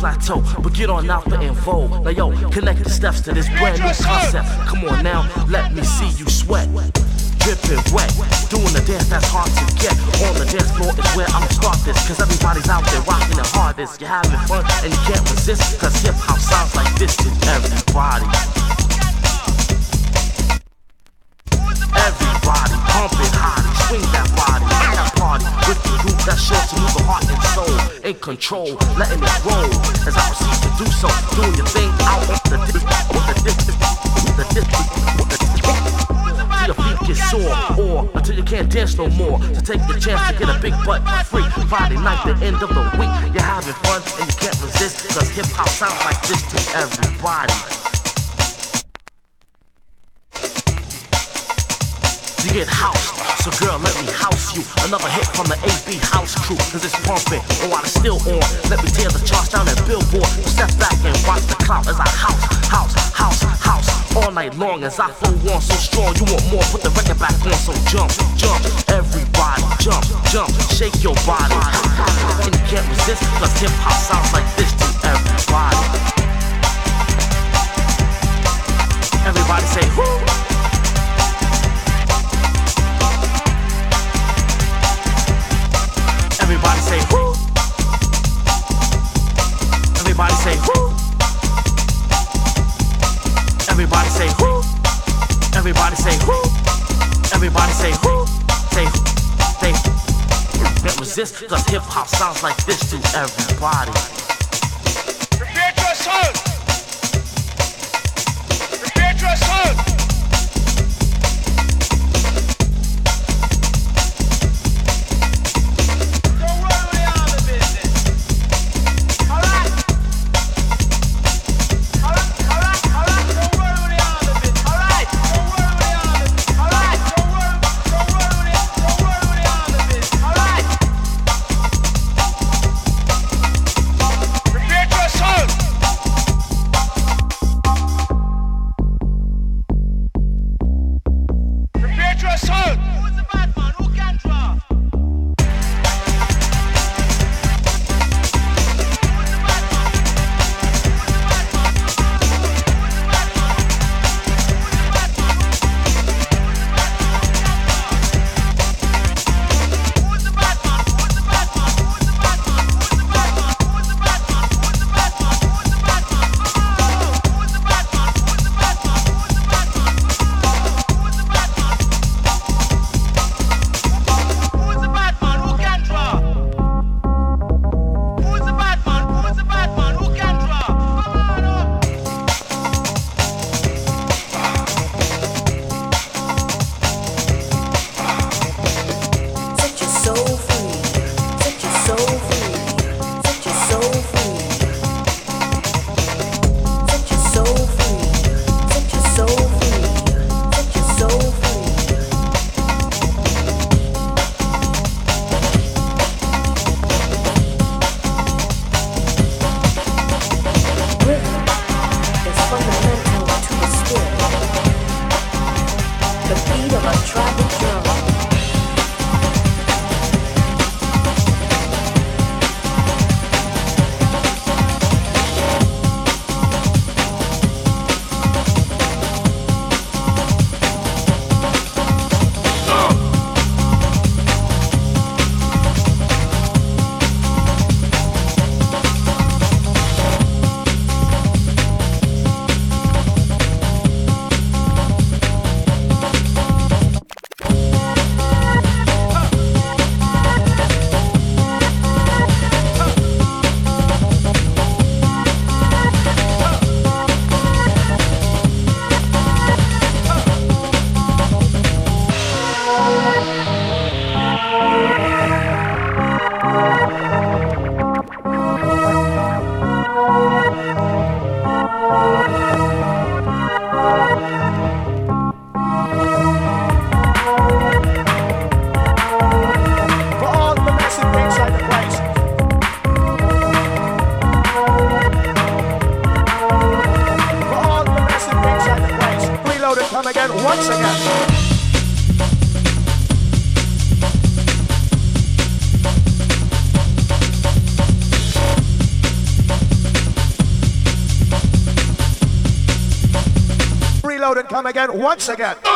plateau. But get on alpha and info. Now yo, connect the steps to this big butt free. Friday night, the end of the week, you're having fun and you can't resist. Cause hip hop sounds like this to everybody. You get housed, so girl, let me house you. Another hit from the AB house crew, cause it's pumping. And while it's still on, let me tear the charts down at Billboard. Step back and watch the clout as I house, house, house. All night long as I flow on so strong. You want more, put the record back on, so jump, jump. Everybody jump, jump, shake your body. And you can't resist, cause hip hop sounds like this to everybody. Everybody say, whoo. Everybody say whoo. Everybody say whoo. Everybody say whoo. Everybody say whoo. Everybody say whoo. Say who. say. Can't resist, cause hip hop sounds like this to everybody. Prepare to again, once again.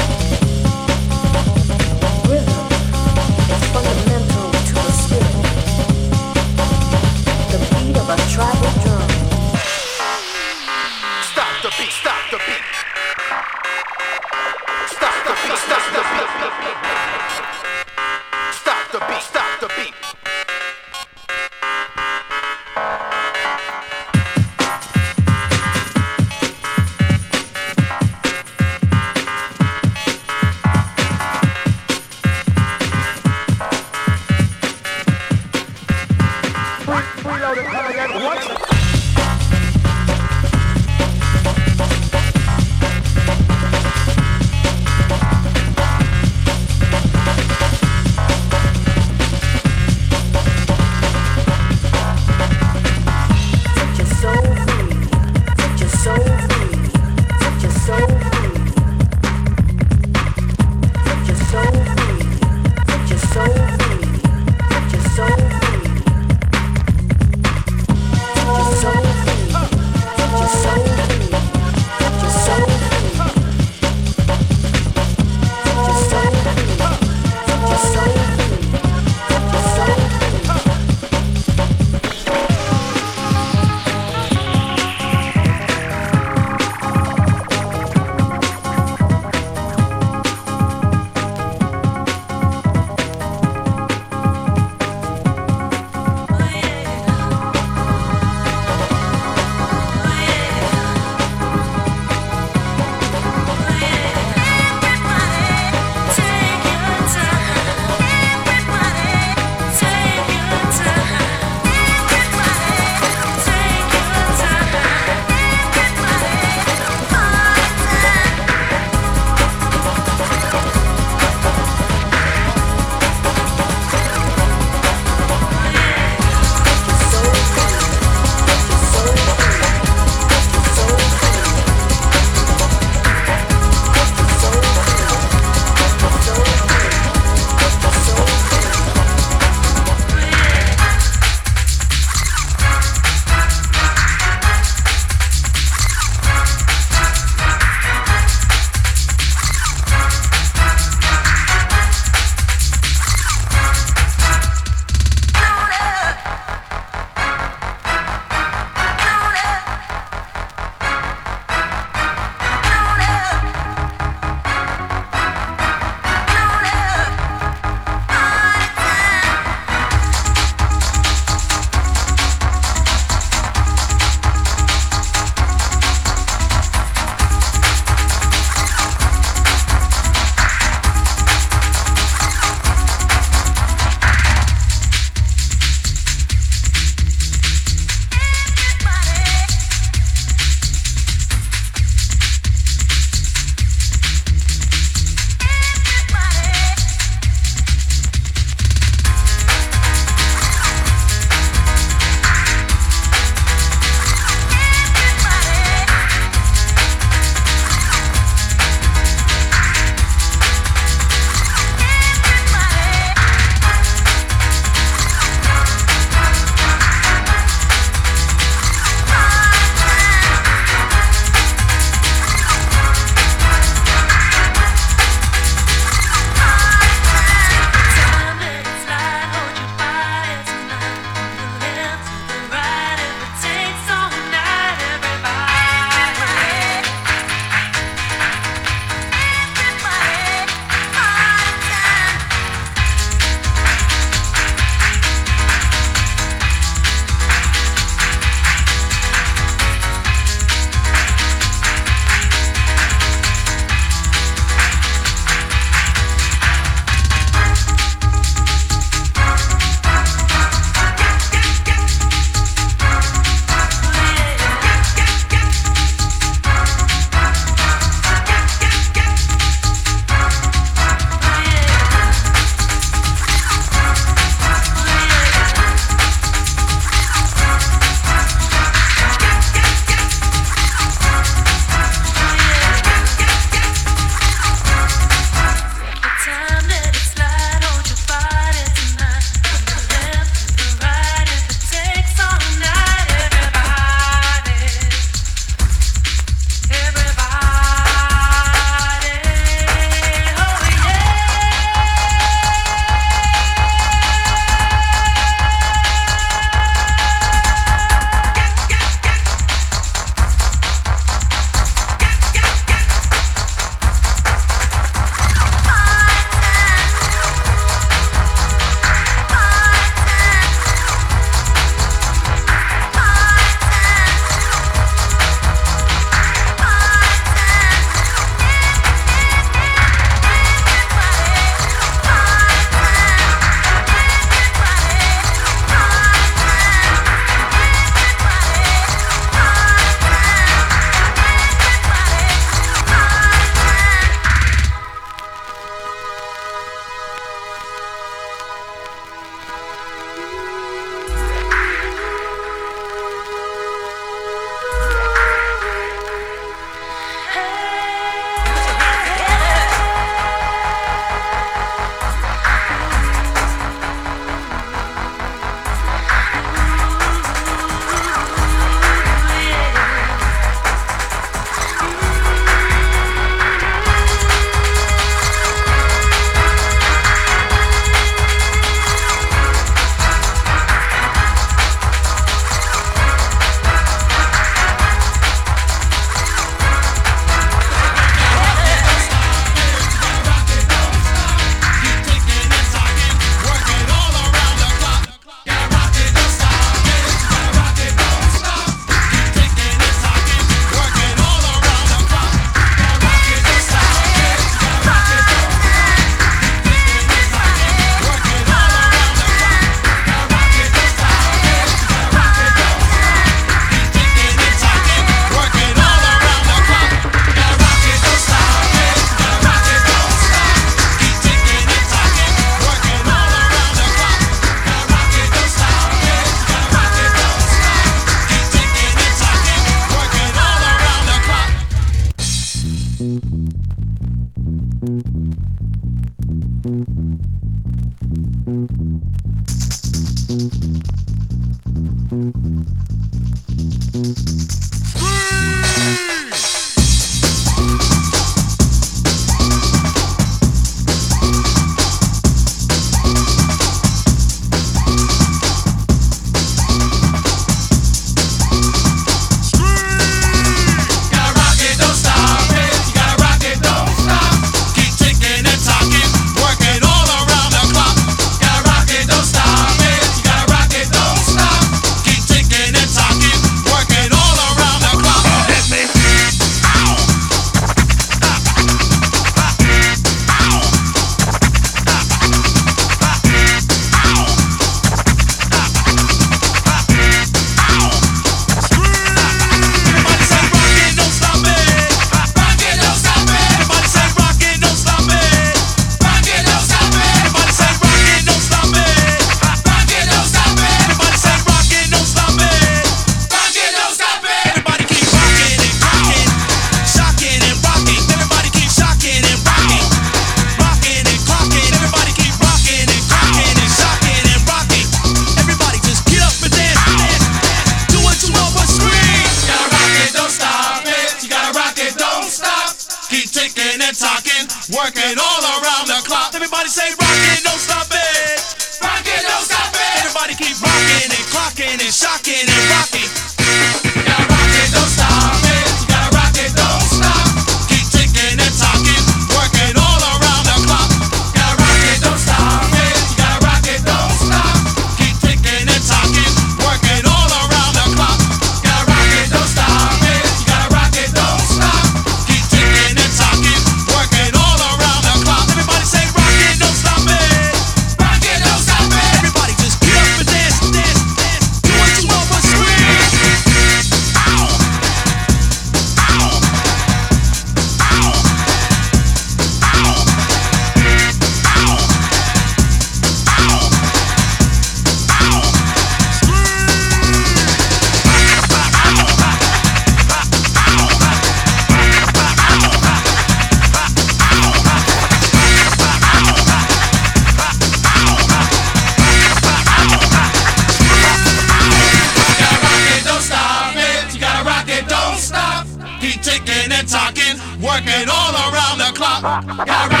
Rock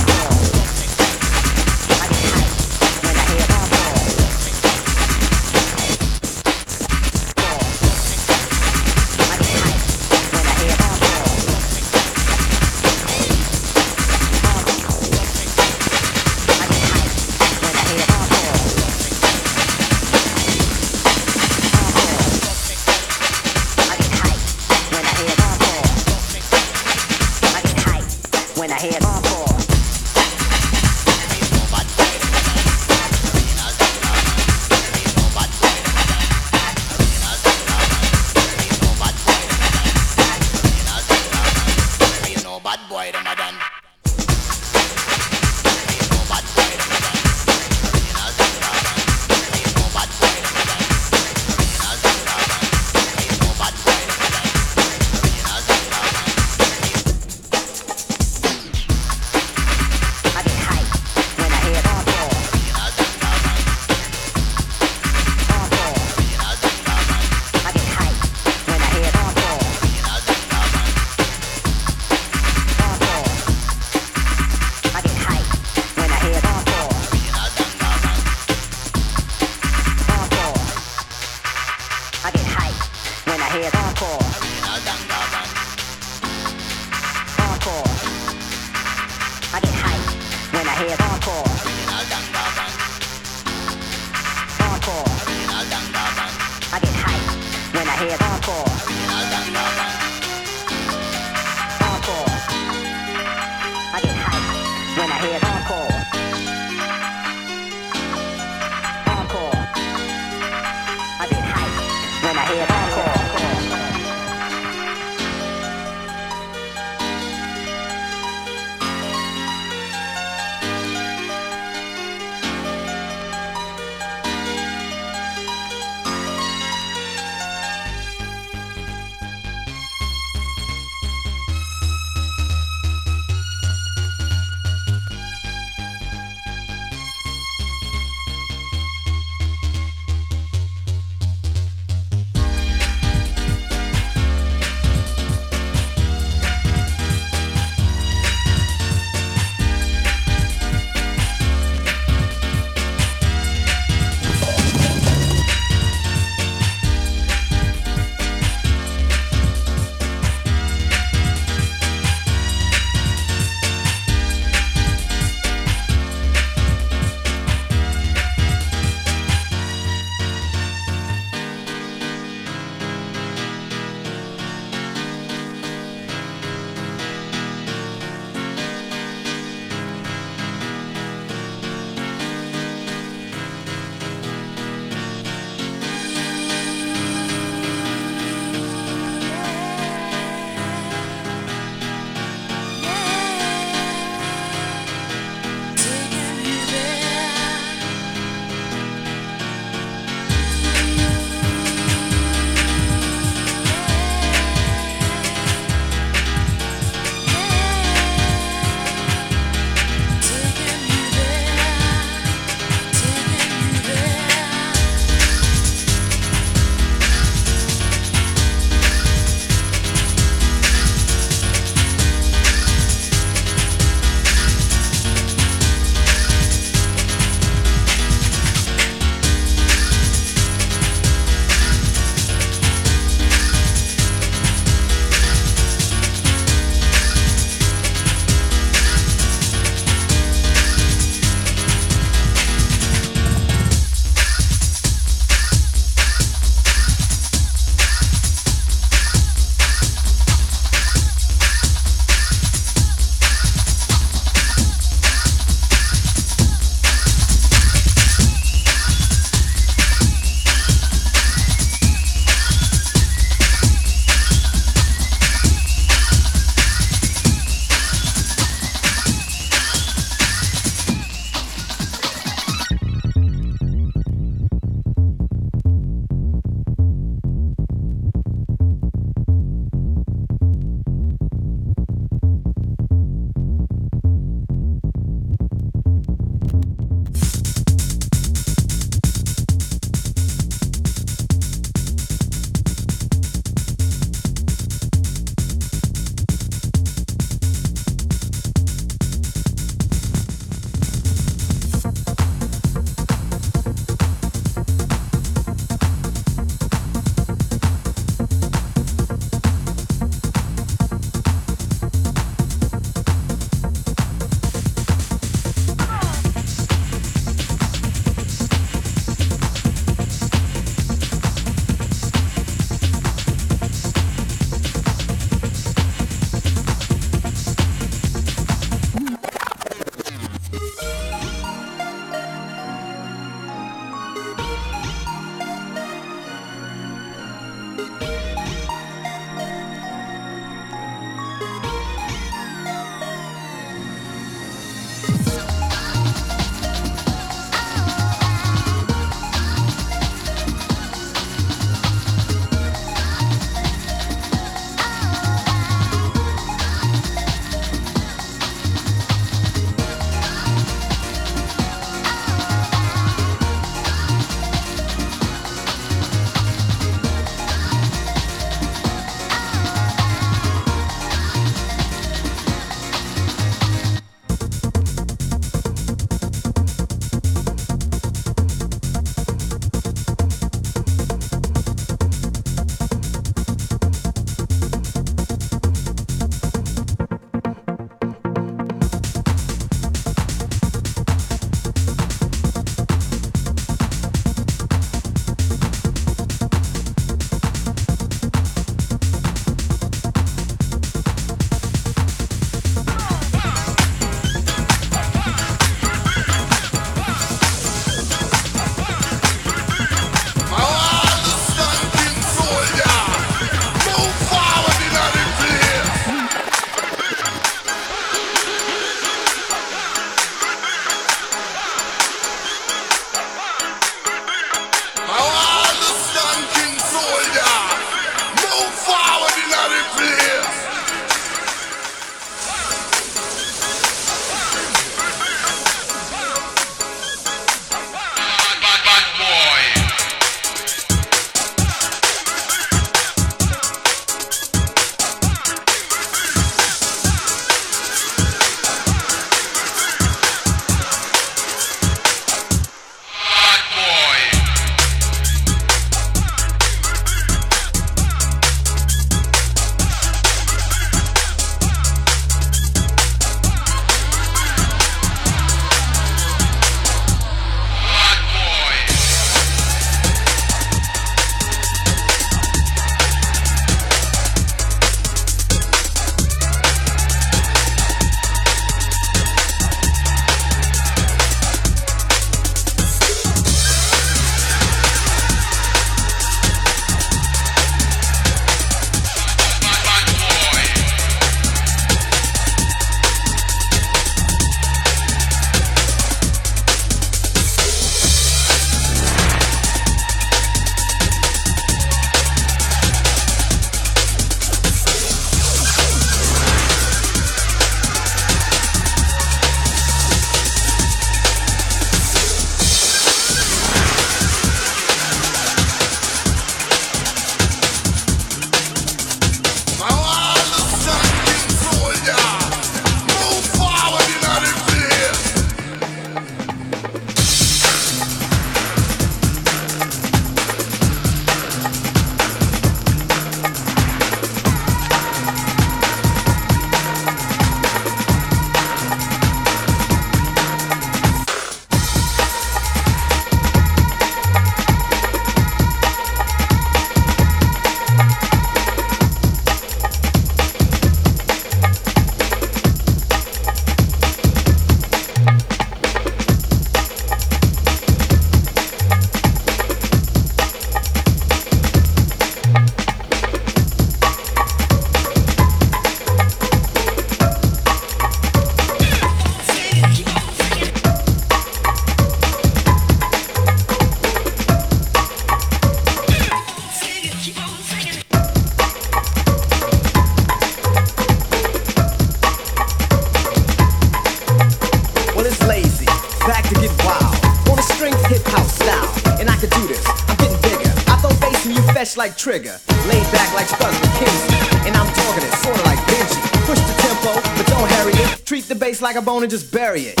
a bone and just bury it.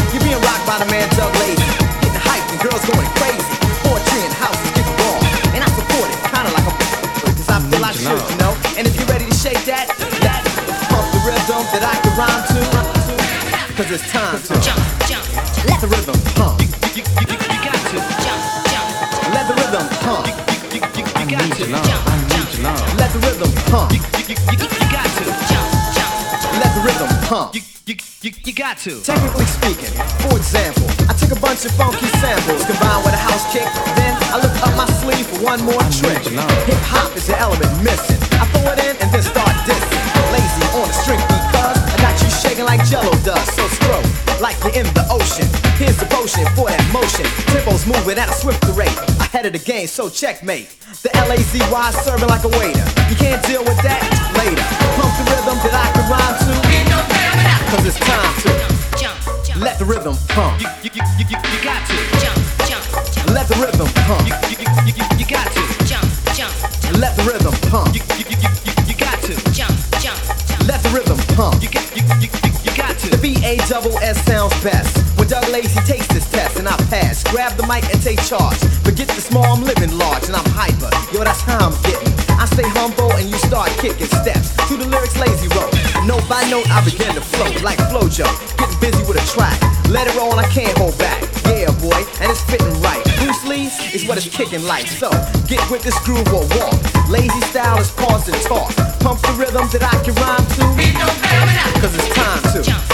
So checkmate. The L-A-Z-Y serving like a waiter. You can't deal with that later. Pump the rhythm that I can rhyme to. Cause it's time to Jump, jump, let the rhythm pump. You, you, you, you, you got to. jump, jump, jump, Let the rhythm pump. You, you, you, you, you got to. jump, jump, Let the rhythm pump. You, you, you, you, you got to. jump, jump, jump. Let the rhythm pump. You, you, you, you, you got to. The. B A double S sounds best. When Doug Lazy takes this test and I pass, grab the mic and take charge. Small, I'm living large and I'm hyper. Yo, that's how I'm getting. I stay humble and you start kicking steps to the lyrics Lazy wrote. Note by note, I begin to float like Flojo. Getting busy with a track. Let it roll, and I can't hold back. Yeah, boy, and it's fitting right. Bruce Lee is what it's kicking like. So get with this groove or walk. Lazy style is pause and talk. Pump the rhythm that I can rhyme to. Cause it's time to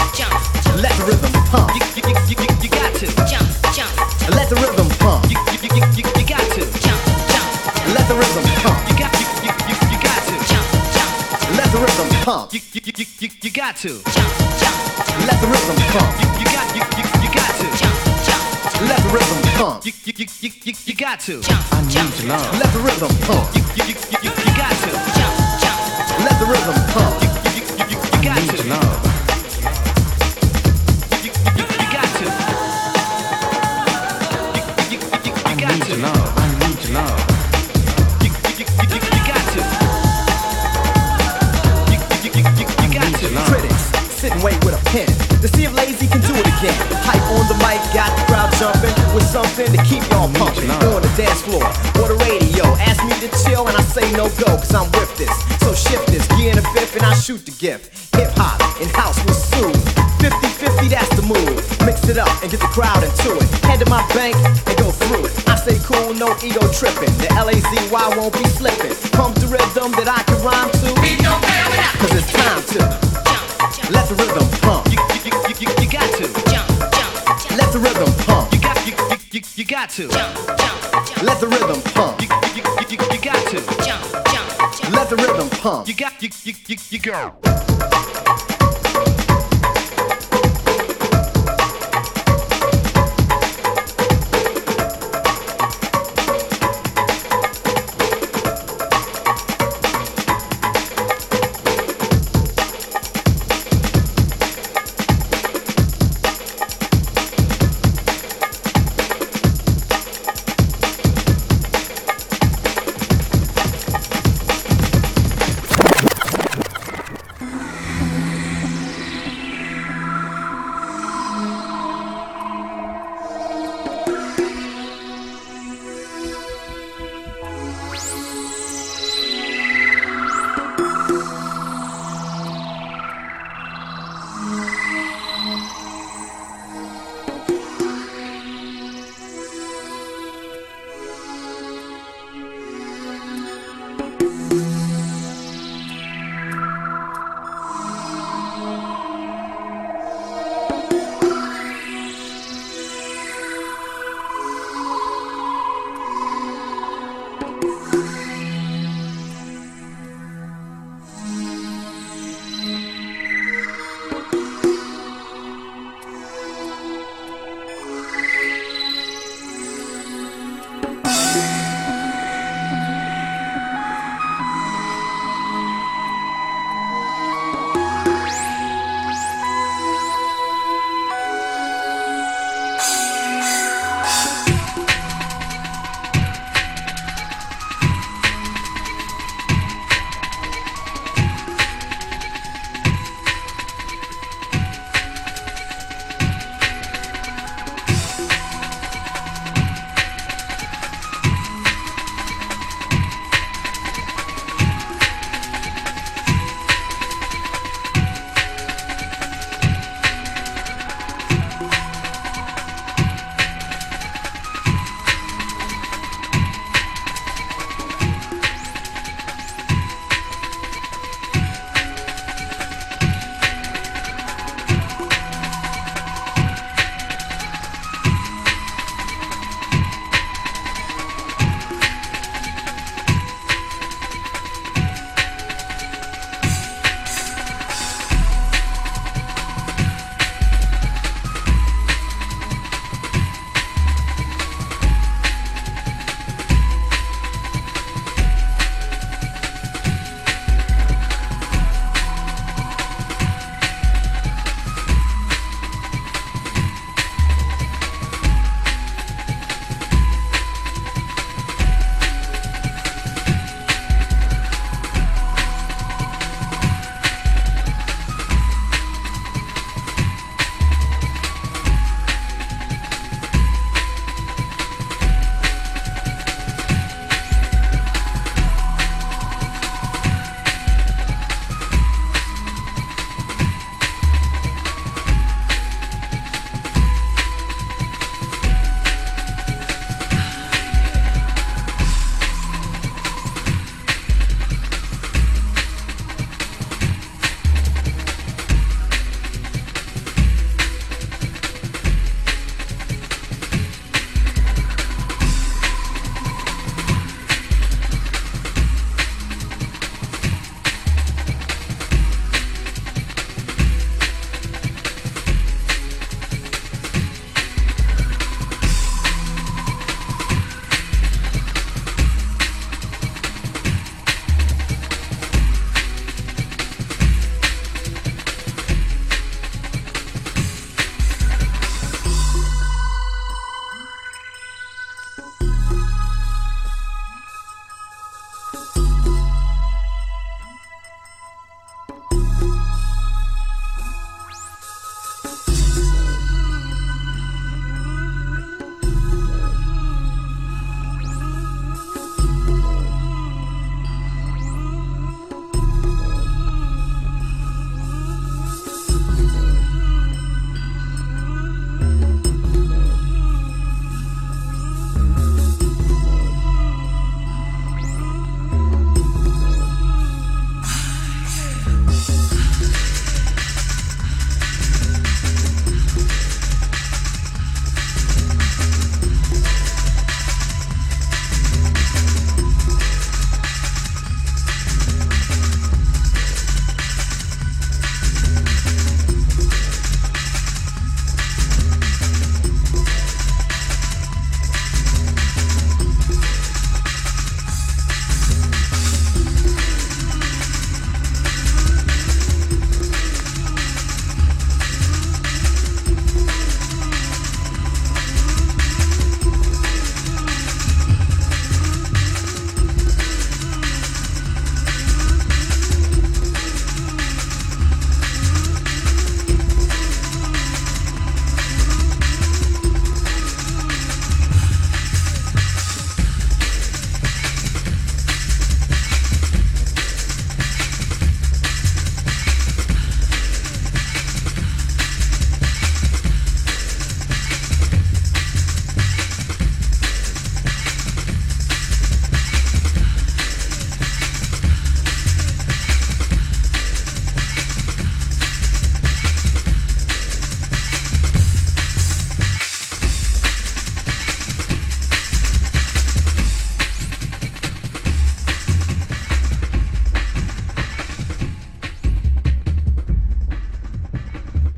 You, you, you, you, you got to. Let the rhythm pump. You, you got, you, you, you got to. Let the rhythm pump. You, you, you, you, you, you got to. jump, jump, Let the rhythm pump. You, you, you, you, you got to. Let the rhythm pump. With something to keep y'all pumping. On the dance floor or the radio, ask me to chill and I say no go, cause I'm with this. So shift this, gear in a fifth and I shoot the gift. Hip hop and house will soothe. 50-50, that's the move. Mix it up and get the crowd into it. Head to my bank and go through it. I stay cool, no ego tripping. The L-A-Z-Y won't be slipping. Pump the rhythm that I can rhyme to. Cause it's time to jump. let the rhythm pump. You, you, you, you, you got to. Let the rhythm got to. Let the rhythm pump. You, you, you, you, you got to. Let the rhythm pump. You got, you, you, you, you go.